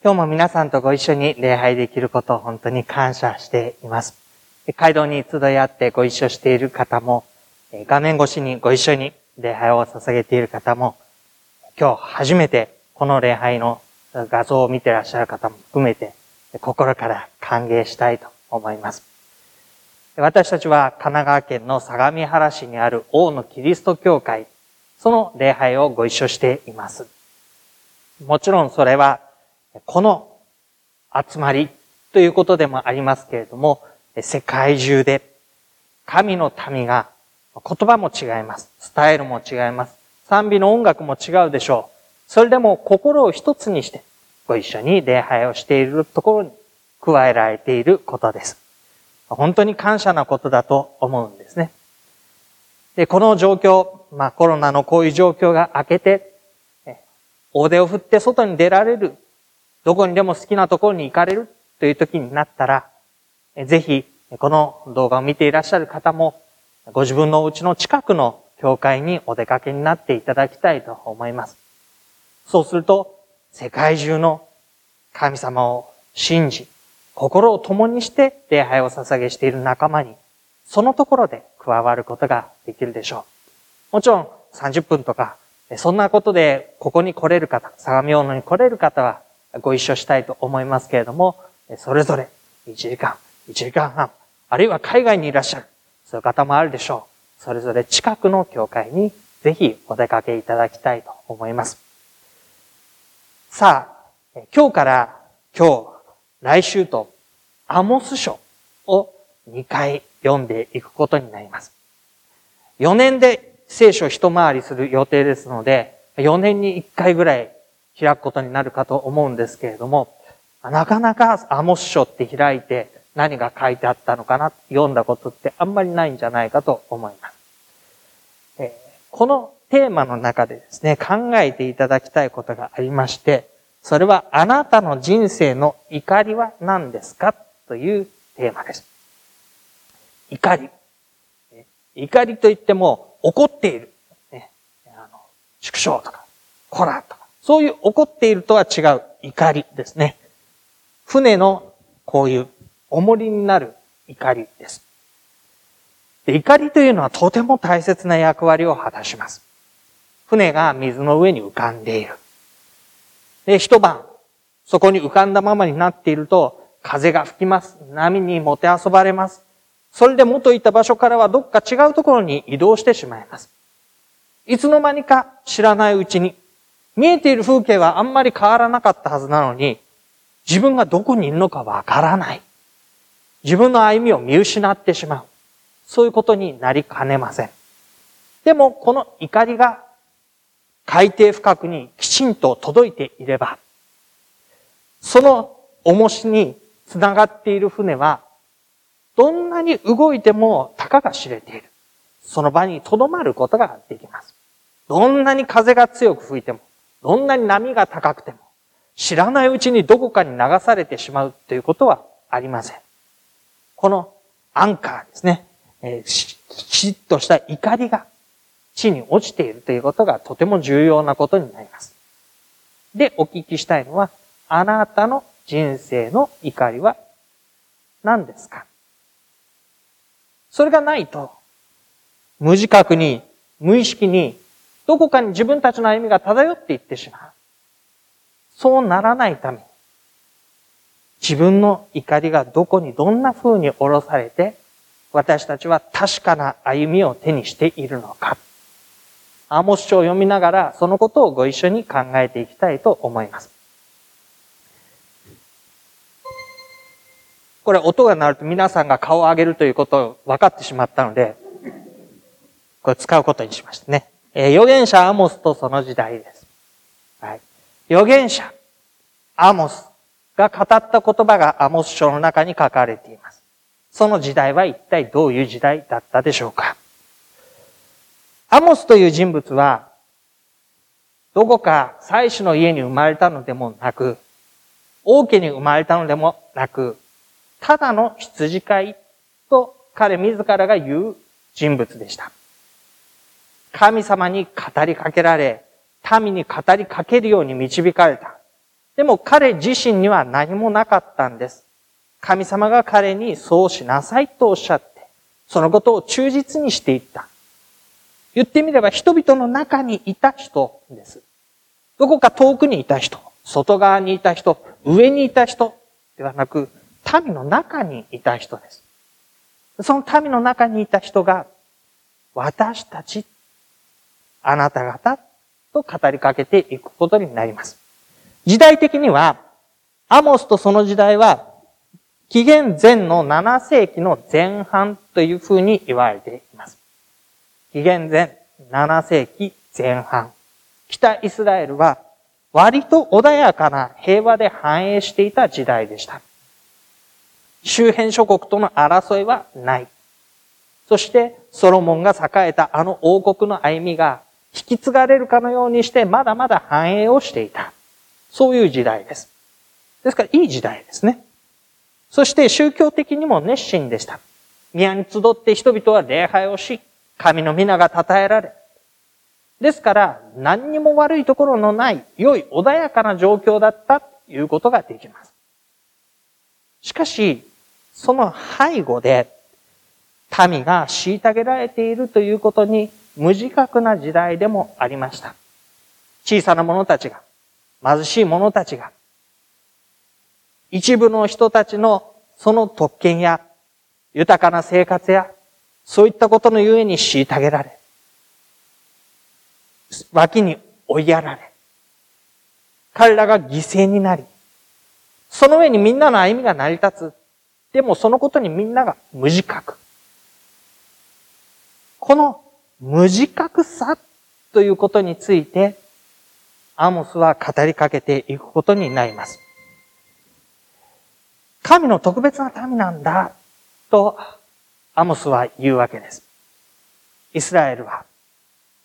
今日も皆さんとご一緒に礼拝できることを本当に感謝しています。街道に集い合ってご一緒している方も、画面越しにご一緒に礼拝を捧げている方も、今日初めてこの礼拝の画像を見ていらっしゃる方も含めて、心から歓迎したいと思います。私たちは神奈川県の相模原市にある王のキリスト教会、その礼拝をご一緒しています。もちろんそれは、この集まりということでもありますけれども、世界中で神の民が言葉も違います。スタイルも違います。賛美の音楽も違うでしょう。それでも心を一つにしてご一緒に礼拝をしているところに加えられていることです。本当に感謝なことだと思うんですね。で、この状況、まあコロナのこういう状況が明けて、大手を振って外に出られる、どこにでも好きなところに行かれるという時になったら、ぜひ、この動画を見ていらっしゃる方も、ご自分のお家の近くの教会にお出かけになっていただきたいと思います。そうすると、世界中の神様を信じ、心を共にして礼拝を捧げしている仲間に、そのところで加わることができるでしょう。もちろん30分とか、そんなことでここに来れる方、相模大野に来れる方はご一緒したいと思いますけれども、それぞれ1時間、1時間半、あるいは海外にいらっしゃる、そういう方もあるでしょう。それぞれ近くの教会にぜひお出かけいただきたいと思います。さあ、今日から今日、来週とアモス書を2回読んでいくことになります。4年で聖書を一回りする予定ですので、4年に1回ぐらい開くことになるかと思うんですけれども、なかなかアモス書って開いて何が書いてあったのかな、読んだことってあんまりないんじゃないかと思います。このテーマの中でですね、考えていただきたいことがありまして、それはあなたの人生の怒りは何ですかというテーマです。怒り。怒りといっても怒っている。ね、あの畜生とか、コラとか、そういう怒っているとは違う怒りですね。船のこういう重りになる怒りです。で怒りというのはとても大切な役割を果たします。船が水の上に浮かんでいる。で、一晩、そこに浮かんだままになっていると、風が吹きます。波にもてあそばれます。それで元いた場所からはどっか違うところに移動してしまいます。いつの間にか知らないうちに、見えている風景はあんまり変わらなかったはずなのに、自分がどこにいるのかわからない。自分の歩みを見失ってしまう。そういうことになりかねません。でも、この怒りが海底深くにきちんと届いていれば、その重しにつながっている船は、どんなに動いてもたかが知れている。その場に留まることができます。どんなに風が強く吹いても、どんなに波が高くても、知らないうちにどこかに流されてしまうということはありません。このアンカーですね、えー、きちっとした怒りが地に落ちているということがとても重要なことになります。で、お聞きしたいのは、あなたの人生の怒りは何ですか？それがないと、無自覚に、無意識に、どこかに自分たちの歩みが漂っていってしまう。そうならないために、自分の怒りがどこにどんな風に下ろされて、私たちは確かな歩みを手にしているのか。アーモス書を読みながら、そのことをご一緒に考えていきたいと思います。これ音が鳴ると皆さんが顔を上げるということを分かってしまったので、これ使うことにしましたね。えー、預言者アモスとその時代です。はい。預言者、アモスが語った言葉がアモス書の中に書かれています。その時代は一体どういう時代だったでしょうかアモスという人物は、どこか妻子の家に生まれたのでもなく、王家に生まれたのでもなく、ただの羊飼いと彼自らが言う人物でした。神様に語りかけられ、民に語りかけるように導かれた。でも彼自身には何もなかったんです。神様が彼にそうしなさいとおっしゃって、そのことを忠実にしていった。言ってみれば人々の中にいた人です。どこか遠くにいた人、外側にいた人、上にいた人ではなく、民の中にいた人です。その民の中にいた人が、私たち、あなた方と語りかけていくことになります。時代的には、アモスとその時代は紀元前の7世紀の前半というふうに言われています。紀元前7世紀前半。北イスラエルは割と穏やかな平和で繁栄していた時代でした。周辺諸国との争いはない。そしてソロモンが栄えたあの王国の歩みが引き継がれるかのようにしてまだまだ繁栄をしていた。そういう時代です。ですからいい時代ですね。そして宗教的にも熱心でした。宮に集って人々は礼拝をし、神の皆が称えられ。ですから、何にも悪いところのない、良い穏やかな状況だったということができます。しかし、その背後で、民が虐げられているということに無自覚な時代でもありました。小さな者たちが、貧しい者たちが、一部の人たちのその特権や豊かな生活やそういったことのゆえに虐げられ、脇に追いやられ、彼らが犠牲になり、その上にみんなの歩みが成り立つ。でもそのことにみんなが無自覚。この無自覚さということについて、アモスは語りかけていくことになります。神の特別な民なんだ、とアモスは言うわけです。イスラエルは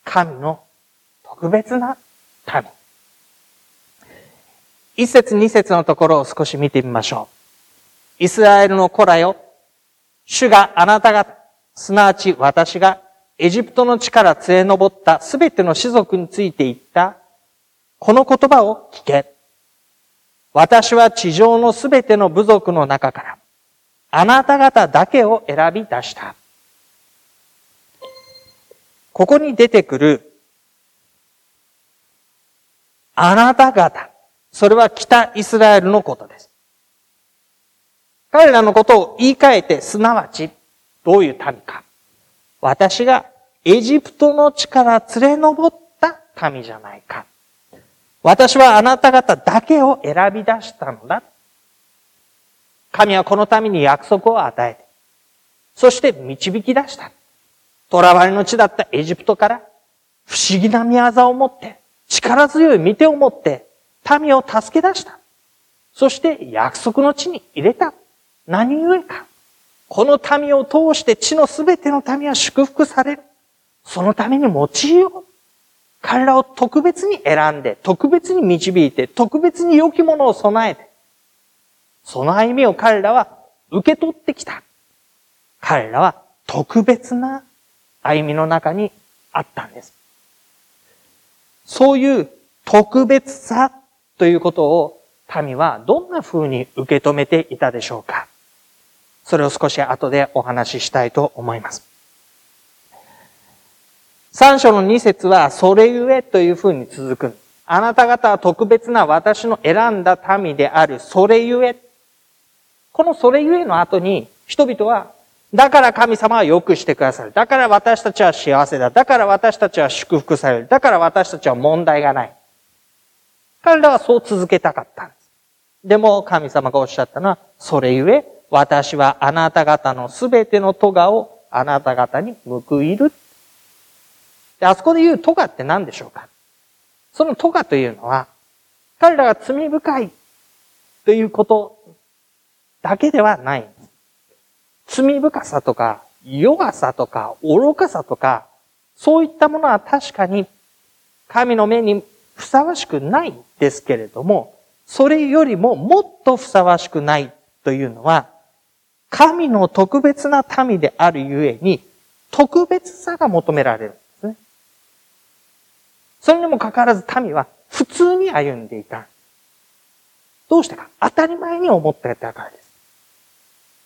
神の特別な民。一節二節のところを少し見てみましょう。イスラエルの子らよ、主があなた方、すなわち私がエジプトの地から連れ上ったすべての種族について言った、この言葉を聞け。私は地上のすべての部族の中から、あなた方だけを選び出した。ここに出てくる、あなた方。それは北イスラエルのことです。彼らのことを言い換えて、すなわち、どういう民か。私がエジプトの地から連れ上った民じゃないか。私はあなた方だけを選び出したのだ。神はこのために約束を与えて、そして導き出した。囚われの地だったエジプトから不思議な見業を持って、力強い見てを持って、民を助け出した。そして約束の地に入れた。何故か。この民を通して地のすべての民は祝福される。そのために用いよう。彼らを特別に選んで、特別に導いて、特別に良きものを備えて、その歩みを彼らは受け取ってきた。彼らは特別な歩みの中にあったんです。そういう特別さということを民はどんな風に受け止めていたでしょうかそれを少し後でお話ししたいと思います。三章の二節は、それゆえというふうに続く。あなた方は特別な私の選んだ民である、それゆえ。このそれゆえの後に、人々は、だから神様は良くしてくださる。だから私たちは幸せだ。だから私たちは祝福される。だから私たちは問題がない。彼らはそう続けたかったんです。でも神様がおっしゃったのは、それゆえ、私はあなた方のすべての咎をあなた方に報いる。で、あそこで言うトガって何でしょうか？そのトガというのは、彼らが罪深いということだけではない。罪深さとか弱さとか愚かさとか、そういったものは確かに神の目にふさわしくないですけれども、それよりももっとふさわしくないというのは、神の特別な民であるゆえに、特別さが求められるんですね。それにもかかわらず民は普通に歩んでいた。どうしてか当たり前に思っていたからです。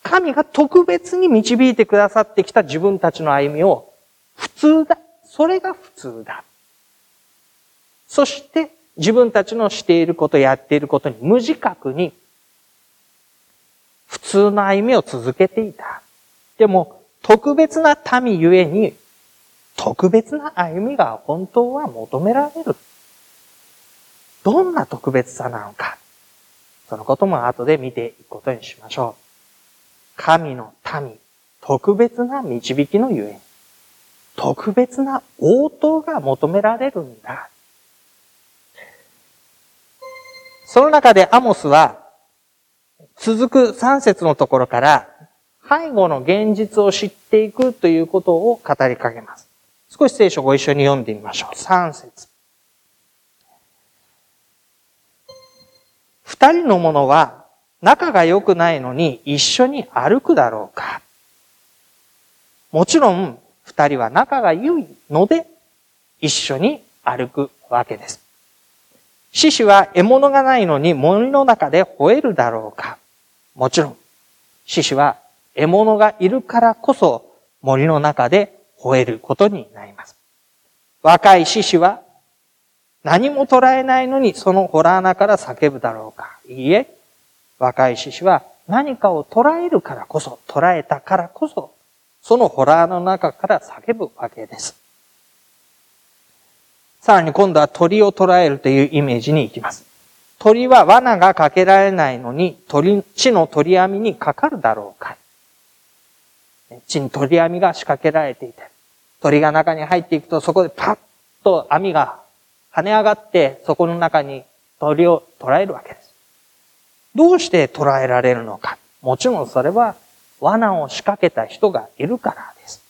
神が特別に導いてくださってきた自分たちの歩みを普通だ。それが普通だ。そして自分たちのしていること、やっていることに無自覚に普通の歩みを続けていた。でも、特別な民ゆえに、特別な歩みが本当は求められる。どんな特別さなのか。そのことも後で見ていくことにしましょう。神の民、特別な導きのゆえに、特別な応答が求められるんだ。その中でアモスは、続く3節のところから、背後の現実を知っていくということを語りかけます。少し聖書をご一緒に読んでみましょう。3節二人の者は仲が良くないのに一緒に歩くだろうかもちろん二人は仲が良いので一緒に歩くわけです。獅子は獲物がないのに森の中で吠えるだろうかもちろん、獅子は獲物がいるからこそ森の中で吠えることになります。若い獅子は何も捉えないのにそのホラー穴から叫ぶだろうかいいえ、若い獅子は何かを捉えるからこそ、捉えたからこそ、そのホラーの中から叫ぶわけです。さらに今度は鳥を捉えるというイメージに行きます。鳥は罠がかけられないのに、鳥、地の鳥網にかかるだろうか。地に鳥網が仕掛けられていて、鳥が中に入っていくとそこでパッと網が跳ね上がって、そこの中に鳥を捉えるわけです。どうして捉えられるのか。もちろんそれは罠を仕掛けた人がいるからです。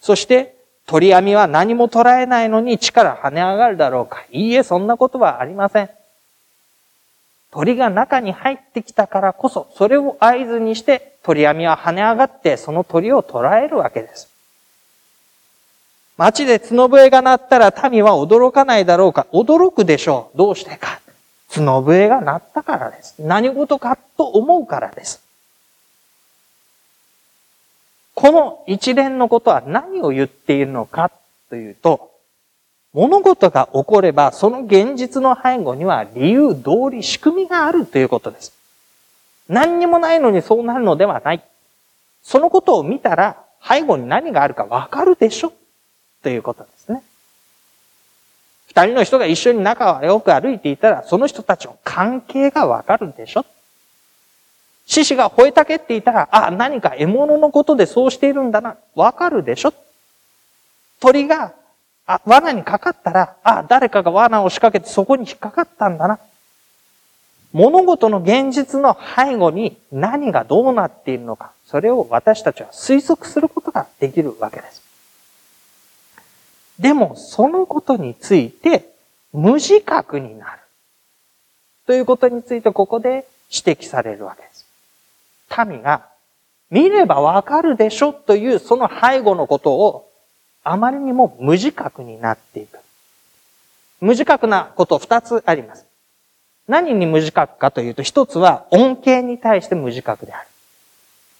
そして鳥網は何も捉えないのに力跳ね上がるだろうか。いいえ、そんなことはありません。鳥が中に入ってきたからこそ、それを合図にして鳥網は跳ね上がってその鳥を捉えるわけです。街で角笛が鳴ったら民は驚かないだろうか驚くでしょう。どうしてか。角笛が鳴ったからです。何事かと思うからです。この一連のことは何を言っているのかというと、物事が起これば、その現実の背後には理由、道理、仕組みがあるということです。何にもないのにそうなるのではない。そのことを見たら、背後に何があるかわかるでしょということですね。二人の人が一緒に仲はよく歩いていたら、その人たちの関係がわかるでしょ獅子が吠えたけっていたら、あ、何か獲物のことでそうしているんだな、わかるでしょ鳥があ、罠にかかったら、あ、誰かが罠を仕掛けてそこに引っかかったんだな。物事の現実の背後に何がどうなっているのか、それを私たちは推測することができるわけです。でも、そのことについて無自覚になる。ということについてここで指摘されるわけです。民が見ればわかるでしょというその背後のことをあまりにも無自覚になっていく。無自覚なこと二つあります。何に無自覚かというと、一つは恩恵に対して無自覚である。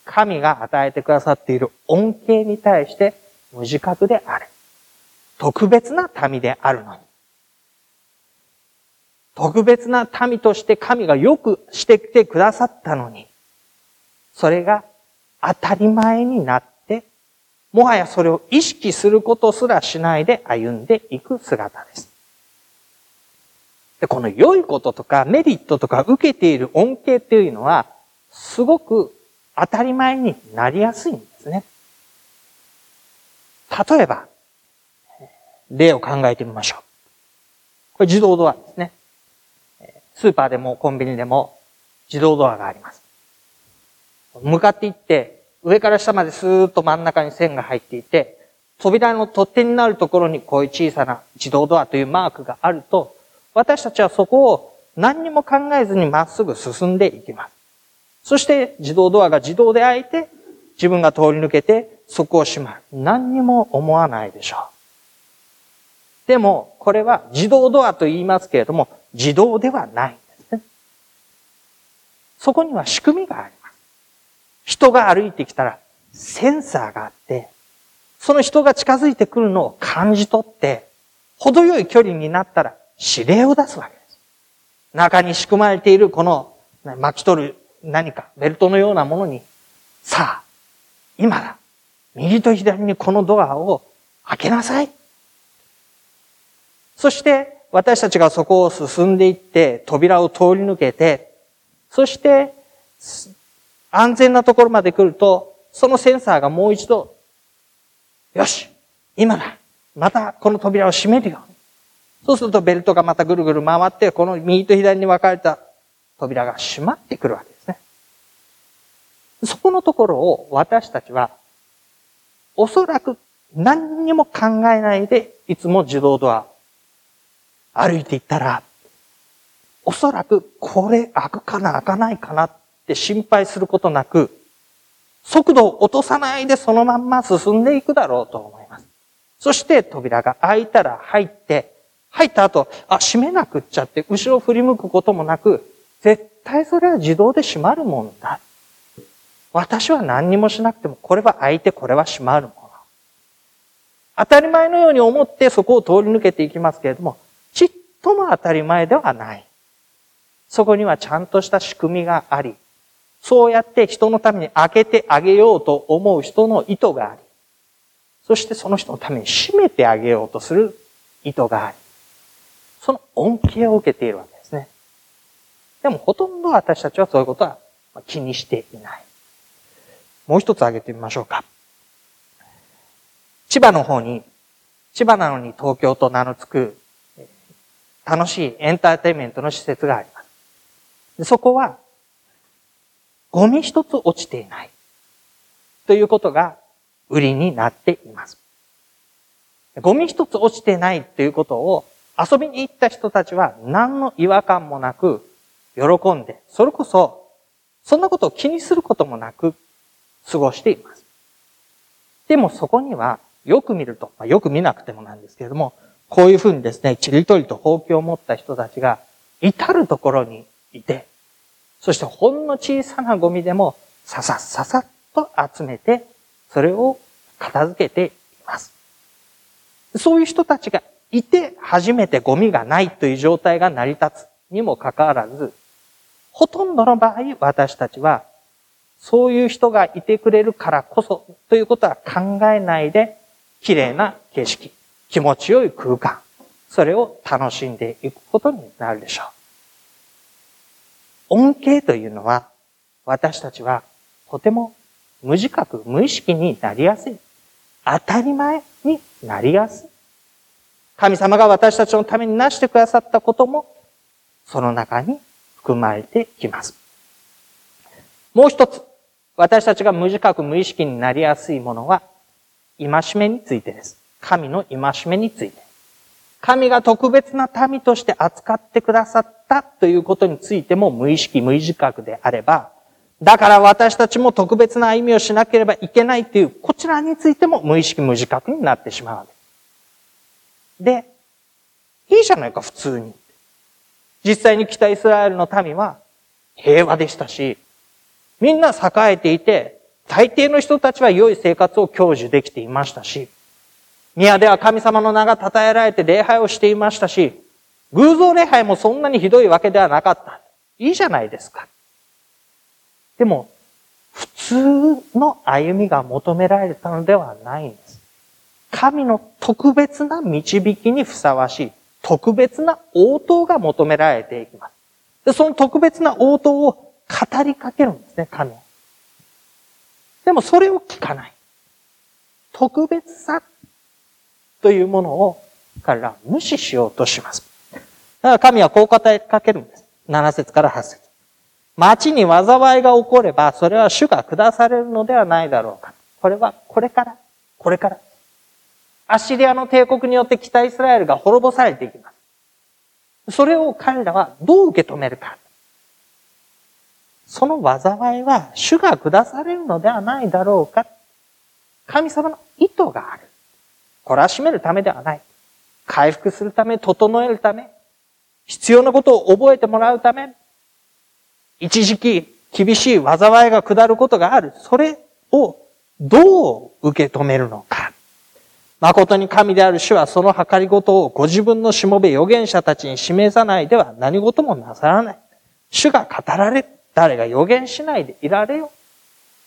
神が与えてくださっている恩恵に対して無自覚である。特別な民であるのに。特別な民として神がよくしてきてくださったのに、それが当たり前になっもはやそれを意識することすらしないで歩んでいく姿です。で、この良いこととかメリットとか受けている恩恵っていうのは、すごく当たり前になりやすいんですね。例えば、例を考えてみましょう。これ自動ドアですね。スーパーでもコンビニでも自動ドアがあります。向かっていって、上から下までスーッと真ん中に線が入っていて、扉の取っ手になるところにこういう小さな自動ドアというマークがあると、私たちはそこを何にも考えずにまっすぐ進んでいきます。そして自動ドアが自動で開いて、自分が通り抜けて、そこを閉まる。何にも思わないでしょう。でも、これは自動ドアと言いますけれども、自動ではないんですね。そこには仕組みがあります。人が歩いてきたら、センサーがあって、その人が近づいてくるのを感じ取って、程よい距離になったら指令を出すわけです。中に仕組まれているこの巻き取る何か、ベルトのようなものに、さあ、今だ。右と左にこのドアを開けなさい。そして私たちがそこを進んでいって扉を通り抜けて、そして安全なところまで来ると、そのセンサーがもう一度、よし今だまたこの扉を閉めるよ。そうするとベルトがまたぐるぐる回って、この右と左に分かれた扉が閉まってくるわけですね。そこのところを私たちは、おそらく何にも考えないで、いつも自動ドア歩いていったら、おそらくこれ開くかな開かないかなって心配することなく、速度を落とさないでそのまんま進んでいくだろうと思います。そして扉が開いたら入って、入った後、あ、閉めなくっちゃって、後ろ振り向くこともなく、絶対それは自動で閉まるもんだ。私は何にもしなくても、これは開いて、これは閉まるもの。当たり前のように思ってそこを通り抜けていきますけれども、ちっとも当たり前ではない。そこにはちゃんとした仕組みがあり、そうやって人のために開けてあげようと思う人の意図があり、そしてその人のために閉めてあげようとする意図があり、その恩恵を受けているわけですね。でもほとんど私たちはそういうことは気にしていない。もう一つ挙げてみましょうか。千葉の方に、千葉なのに東京と名の付く楽しいエンターテインメントの施設があります。そこは、ゴミ一つ落ちていない。ということが売りになっています。ゴミ一つ落ちてないということを遊びに行った人たちは何の違和感もなく喜んで、それこそそんなことを気にすることもなく過ごしています。でもそこにはよく見ると、まあ、よく見なくてもなんですけれども、こういうふうにですね、ちりとりと放棄を持った人たちが至るところにいて、そしてほんの小さなゴミでもささささっと集めて、それを片付けています。そういう人たちがいて初めてゴミがないという状態が成り立つにもかかわらず、ほとんどの場合私たちはそういう人がいてくれるからこそということは考えないで綺麗な景色、気持ちよい空間、それを楽しんでいくことになるでしょう。恩恵というのは、私たちはとても無自覚、無意識になりやすい。当たり前になりやすい。神様が私たちのためになしてくださったことも、その中に含まれてきます。もう一つ、私たちが無自覚、無意識になりやすいものは、戒めについてです。神の戒めについて。神が特別な民として扱ってくださったということについても無意識無自覚であれば、だから私たちも特別な歩みをしなければいけないという、こちらについても無意識無自覚になってしまうわけでいいじゃないか、普通に。実際に北イスラエルの民は平和でしたし、みんな栄えていて、大抵の人たちは良い生活を享受できていましたし、宮では神様の名が称えられて礼拝をしていましたし、偶像礼拝もそんなにひどいわけではなかった。いいじゃないですか。でも、普通の歩みが求められたのではないんです。神の特別な導きにふさわしい、特別な応答が求められていきます。で、その特別な応答を語りかけるんですね、神は。でもそれを聞かない。特別さというものを彼らは無視しようとします。だから神はこう語りかけるんです。7節から8節町に災いが起これば、それは主が下されるのではないだろうか。これはこれから、これから。アッシリアの帝国によって北イスラエルが滅ぼされていきます。それを彼らはどう受け止めるか。その災いは主が下されるのではないだろうか。神様の意図がある。懲らしめるためではない。回復するため、整えるため、必要なことを覚えてもらうため、一時期厳しい災いが下ることがある。それをどう受け止めるのか。誠に神である主はその計りごとをご自分のしもべ預言者たちに示さないでは何事もなさらない。主が語られ、誰が預言しないでいられよ。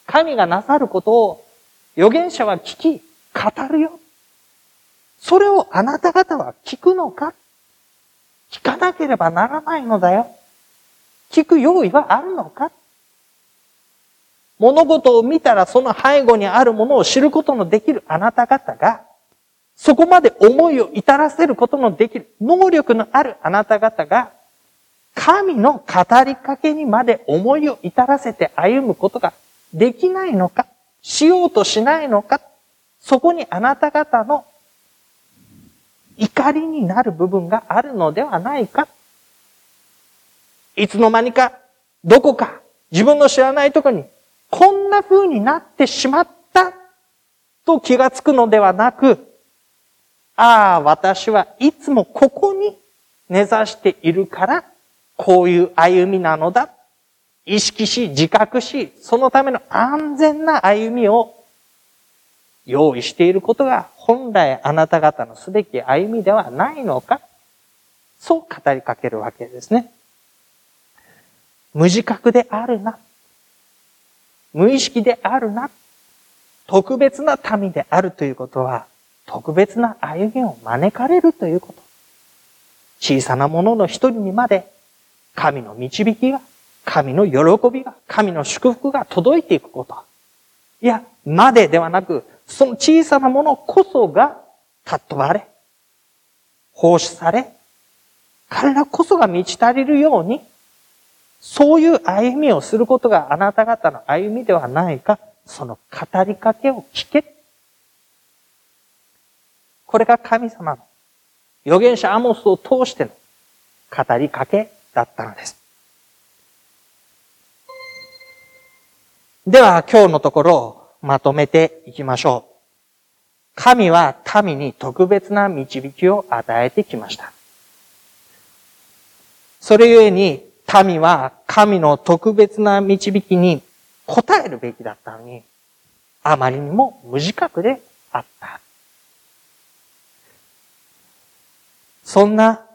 神がなさることを預言者は聞き、語るよ。それをあなた方は聞くのか？聞かなければならないのだよ。聞く用意はあるのか？物事を見たらその背後にあるものを知ることのできるあなた方が、そこまで思いを至らせることのできる能力のあるあなた方が、神の語りかけにまで思いを至らせて歩むことができないのか、しようとしないのか、そこにあなた方の怒りになる部分があるのではないか。いつの間にか、どこか、自分の知らないところに、こんな風になってしまったと気がつくのではなく、ああ、私はいつもここに根ざしているから、こういう歩みなのだ。意識し、自覚し、そのための安全な歩みを用意していることが本来あなた方のすべき歩みではないのかそう語りかけるわけですね。無自覚であるな。無意識であるな。特別な民であるということは、特別な歩みを招かれるということ。小さなものの一人にまで、神の導きが、神の喜びが、神の祝福が届いていくこと。いや、までではなく、その小さなものこそが尊ばれ、奉仕され、彼らこそが満ち足りるように、そういう歩みをすることがあなた方の歩みではないか、その語りかけを聞け。これが神様の預言者アモスを通しての語りかけだったのです。では今日のところまとめていきましょう。神は民に特別な導きを与えてきました。それゆえに民は神の特別な導きに応えるべきだったのに、あまりにも無自覚であった。そんな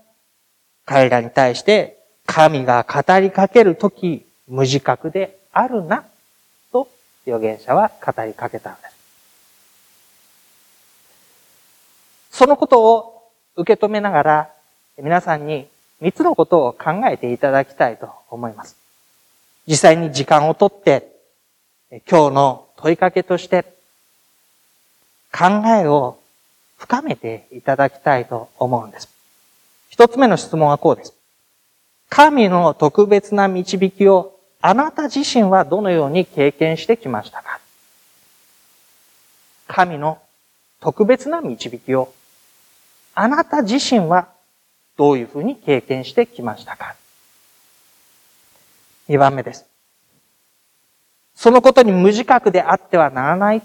彼らに対して神が語りかけるとき無自覚であるな預言者は語りかけたんです。そのことを受け止めながら、皆さんに三つのことを考えていただきたいと思います。実際に時間をとって、今日の問いかけとして、考えを深めていただきたいと思うんです。一つ目の質問はこうです。神の特別な導きをあなた自身はどのように経験してきましたか？神の特別な導きを。あなた自身はどういうふうに経験してきましたか？二番目です。そのことに無自覚であってはならない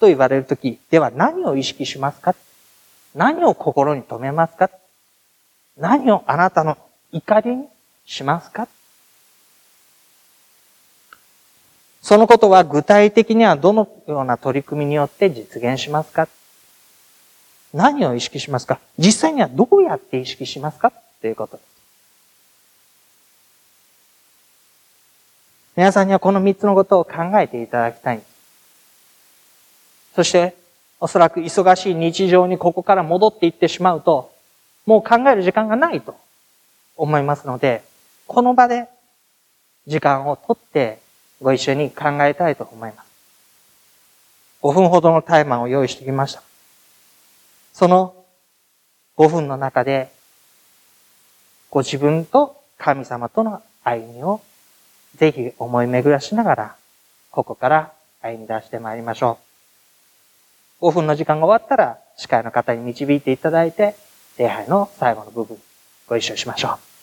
と言われるとき、では何を意識しますか？何を心に留めますか？何をあなたの怒りにしますか？そのことは具体的にはどのような取り組みによって実現しますか？何を意識しますか？実際にはどうやって意識しますか？ということです。皆さんにはこの三つのことを考えていただきたい。そして、おそらく忙しい日常にここから戻っていってしまうと、もう考える時間がないと思いますので、この場で時間をとってご一緒に考えたいと思います。5分ほどのタイマーを用意してきました。その5分の中で、ご自分と神様との歩みをぜひ思い巡らしながら、ここから歩み出してまいりましょう。5分の時間が終わったら、司会の方に導いていただいて、礼拝の最後の部分、ご一緒しましょう。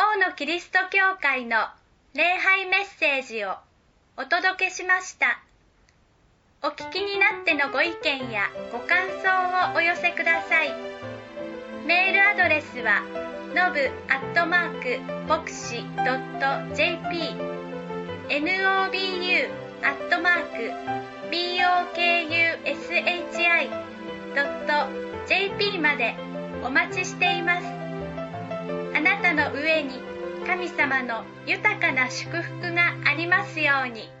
王のキリスト教会の礼拝メッセージをお届けしました。お聞きになってのご意見やご感想をお寄せください。メールアドレスはのぶアットマーク牧師 .jp nobu アットマーク bokushi.jp までお待ちしています。あなたの上に神様の豊かな祝福がありますように。